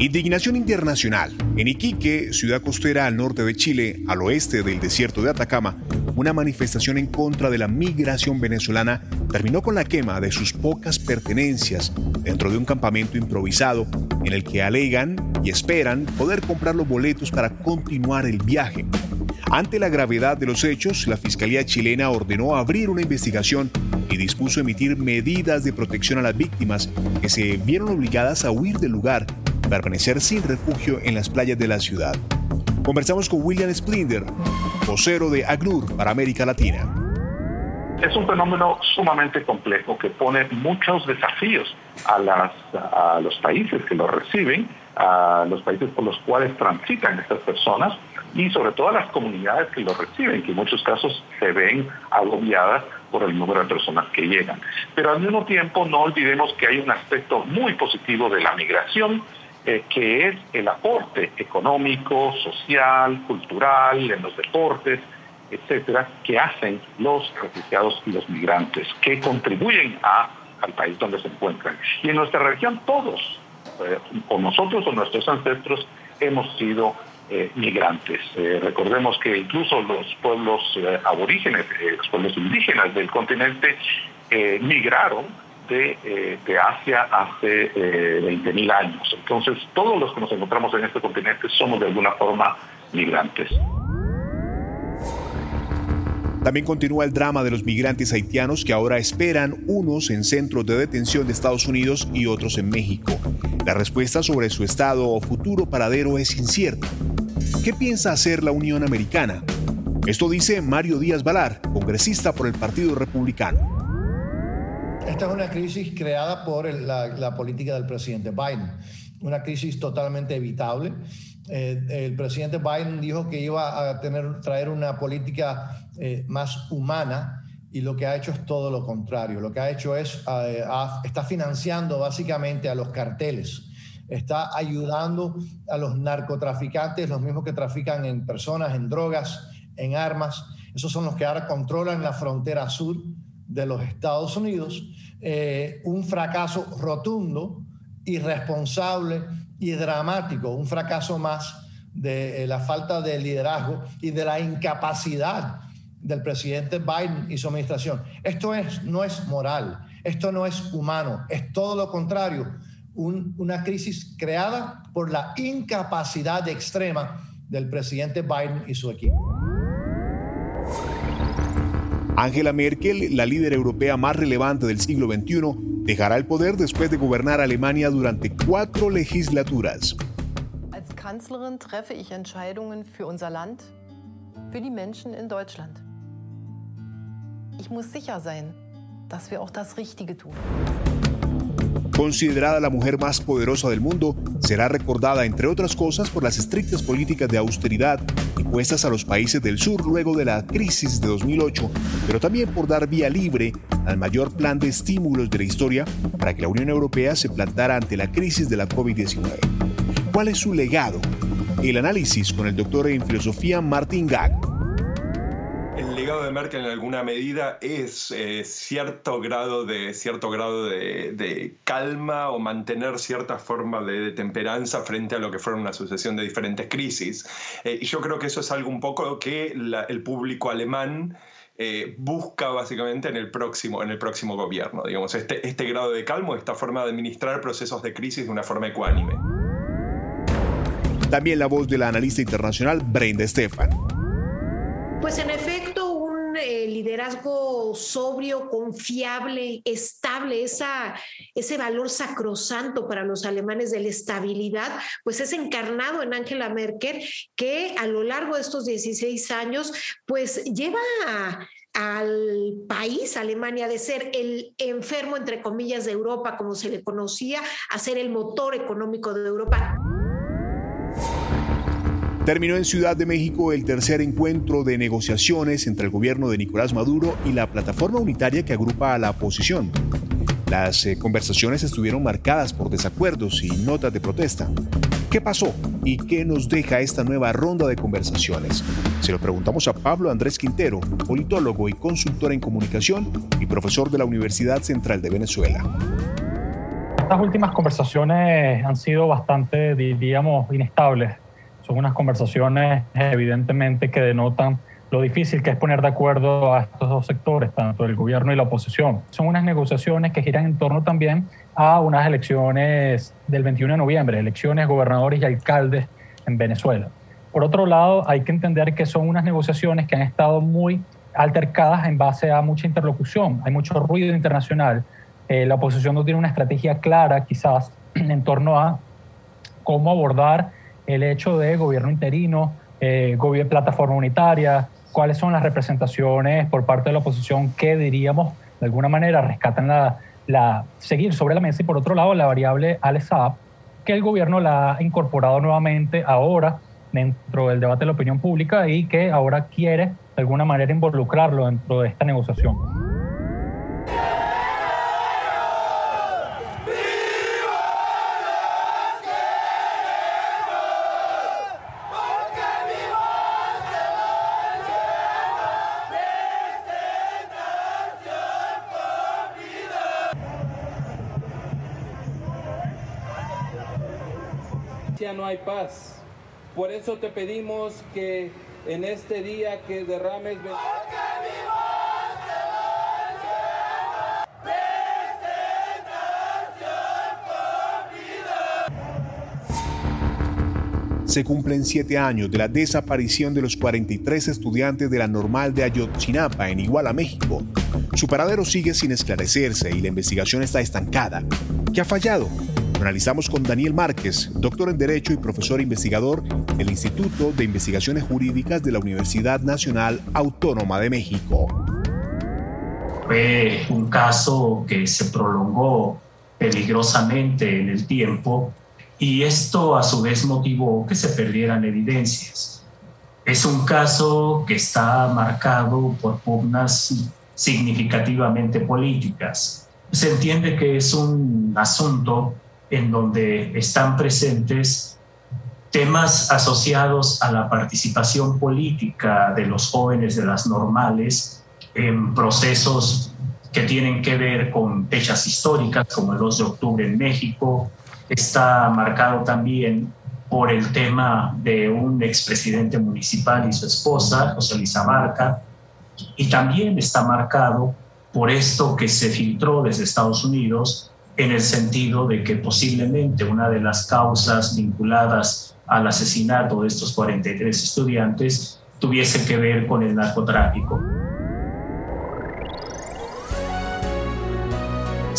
Indignación internacional. En Iquique, ciudad costera al norte de Chile, al oeste del desierto de Atacama, una manifestación en contra de la migración venezolana terminó con la quema de sus pocas pertenencias dentro de un campamento improvisado en el que alegan y esperan poder comprar los boletos para continuar el viaje. Ante la gravedad de los hechos, la Fiscalía chilena ordenó abrir una investigación y dispuso emitir medidas de protección a las víctimas que se vieron obligadas a huir del lugar permanecer sin refugio en las playas de la ciudad. Conversamos con William Splinder, vocero de AGNUR para América Latina. Es un fenómeno sumamente complejo que pone muchos desafíos a, a los países que lo reciben, a los países por los cuales transitan estas personas y sobre todo a las comunidades que lo reciben, que en muchos casos se ven agobiadas por el número de personas que llegan. Pero al mismo tiempo no olvidemos que hay un aspecto muy positivo de la migración eh, que es el aporte económico, social, cultural, en los deportes, etcétera, que hacen los refugiados y los migrantes, que contribuyen a, al país donde se encuentran. Y en nuestra región todos, eh, o nosotros o nuestros ancestros, hemos sido eh, migrantes. recordemos que incluso los pueblos aborígenes, los pueblos indígenas del continente, migraron eh, de, Asia hace eh, 20.000 años. Entonces, todos los que nos encontramos en este continente somos de alguna forma migrantes. También continúa el drama de los migrantes haitianos que ahora esperan unos en centros de detención de Estados Unidos y otros en México. La respuesta sobre su estado o futuro paradero es incierta. ¿Qué piensa hacer la Unión Americana? Esto dice Mario Díaz Valar, congresista por el Partido Republicano. Esta es una crisis creada por la, política del presidente Biden, una crisis totalmente evitable. Eh, el presidente Biden dijo que iba a traer una política eh, más humana y lo que ha hecho es todo lo contrario. Lo que ha hecho es, eh, está financiando básicamente a los carteles, está ayudando a los narcotraficantes, los mismos que trafican en personas, en drogas, en armas. Esos son los que ahora controlan la frontera sur de los Estados Unidos, eh, un fracaso rotundo, irresponsable y dramático, un fracaso más de eh, la falta de liderazgo y de la incapacidad del presidente Biden y su administración. Esto es, no es moral, esto no es humano, es todo lo contrario, una crisis creada por la incapacidad extrema del presidente Biden y su equipo. Angela Merkel, la líder europea más relevante del siglo XXI, dejará el poder después de gobernar Alemania durante cuatro legislaturas. Als Kanzlerin treffe ich Entscheidungen für unser Land, für die Menschen in Deutschland. Ich muss sicher sein, dass wir auch das Richtige tun. Considerada la mujer más poderosa del mundo, será recordada, entre otras cosas, por las estrictas políticas de austeridad impuestas a los países del sur luego de la crisis de 2008, pero también por dar vía libre al mayor plan de estímulos de la historia para que la Unión Europea se plantara ante la crisis de la COVID-19. ¿Cuál es su legado? El análisis con el doctor en filosofía Martin Gag. El legado de Merkel en alguna medida es eh, cierto grado, de, cierto grado de, calma o mantener cierta forma de, temperanza frente a lo que fueron una sucesión de diferentes crisis. Eh, y yo creo que eso es algo un poco que el público alemán eh, busca básicamente en el próximo, en el próximo gobierno. Digamos, este, este grado de calmo, esta forma de administrar procesos de crisis de una forma ecuánime. También la voz de la analista internacional Brenda Stefan. Pues en efecto, un eh, liderazgo sobrio, confiable, estable, esa, ese valor sacrosanto para los alemanes de la estabilidad, pues es encarnado en Angela Merkel, que a lo largo de estos 16 años, pues lleva al país, Alemania, de ser el enfermo, entre comillas, de Europa, como se le conocía, a ser el motor económico de Europa. Terminó en Ciudad de México el tercer encuentro de negociaciones entre el gobierno de Nicolás Maduro y la plataforma unitaria que agrupa a la oposición. Las eh, conversaciones estuvieron marcadas por desacuerdos y notas de protesta. ¿Qué pasó y qué nos deja esta nueva ronda de conversaciones? Se lo preguntamos a Pablo Andrés Quintero, politólogo y consultor en comunicación y profesor de la Universidad Central de Venezuela. Estas últimas conversaciones han sido bastante, diríamos, inestables. Son unas conversaciones evidentemente que denotan lo difícil que es poner de acuerdo a estos dos sectores, tanto el gobierno y la oposición. Son unas negociaciones que giran en torno también a unas elecciones del 21 de noviembre, elecciones gobernadores y alcaldes en Venezuela. Por otro lado, hay que entender que son unas negociaciones que han estado muy altercadas en base a mucha interlocución, hay mucho ruido internacional. Eh, la oposición no tiene una estrategia clara quizás en torno a cómo abordar el hecho de gobierno interino, eh, plataforma unitaria, cuáles son las representaciones por parte de la oposición que diríamos de alguna manera rescatan la, la seguir sobre la mesa y por otro lado la variable ALESAP que el gobierno la ha incorporado nuevamente ahora dentro del debate de la opinión pública y que ahora quiere de alguna manera involucrarlo dentro de esta negociación. No hay paz. Por eso te pedimos que en este día que derrames... se cumplen siete años de la desaparición de los 43 estudiantes de la normal de Ayotzinapa en Iguala, México. Su paradero sigue sin esclarecerse y la investigación está estancada. ¿Qué ha fallado? Analizamos con Daniel Márquez, doctor en Derecho y profesor investigador del Instituto de Investigaciones Jurídicas de la Universidad Nacional Autónoma de México. Fue un caso que se prolongó peligrosamente en el tiempo y esto a su vez motivó que se perdieran evidencias. Es un caso que está marcado por pugnas significativamente políticas. Se entiende que es un asunto en donde están presentes temas asociados a la participación política de los jóvenes de las normales en procesos que tienen que ver con fechas históricas como el 2 de octubre en México. Está marcado también por el tema de un expresidente municipal y su esposa, José Luis Abarca, y también está marcado por esto que se filtró desde Estados Unidos en el sentido de que posiblemente una de las causas vinculadas al asesinato de estos 43 estudiantes tuviese que ver con el narcotráfico.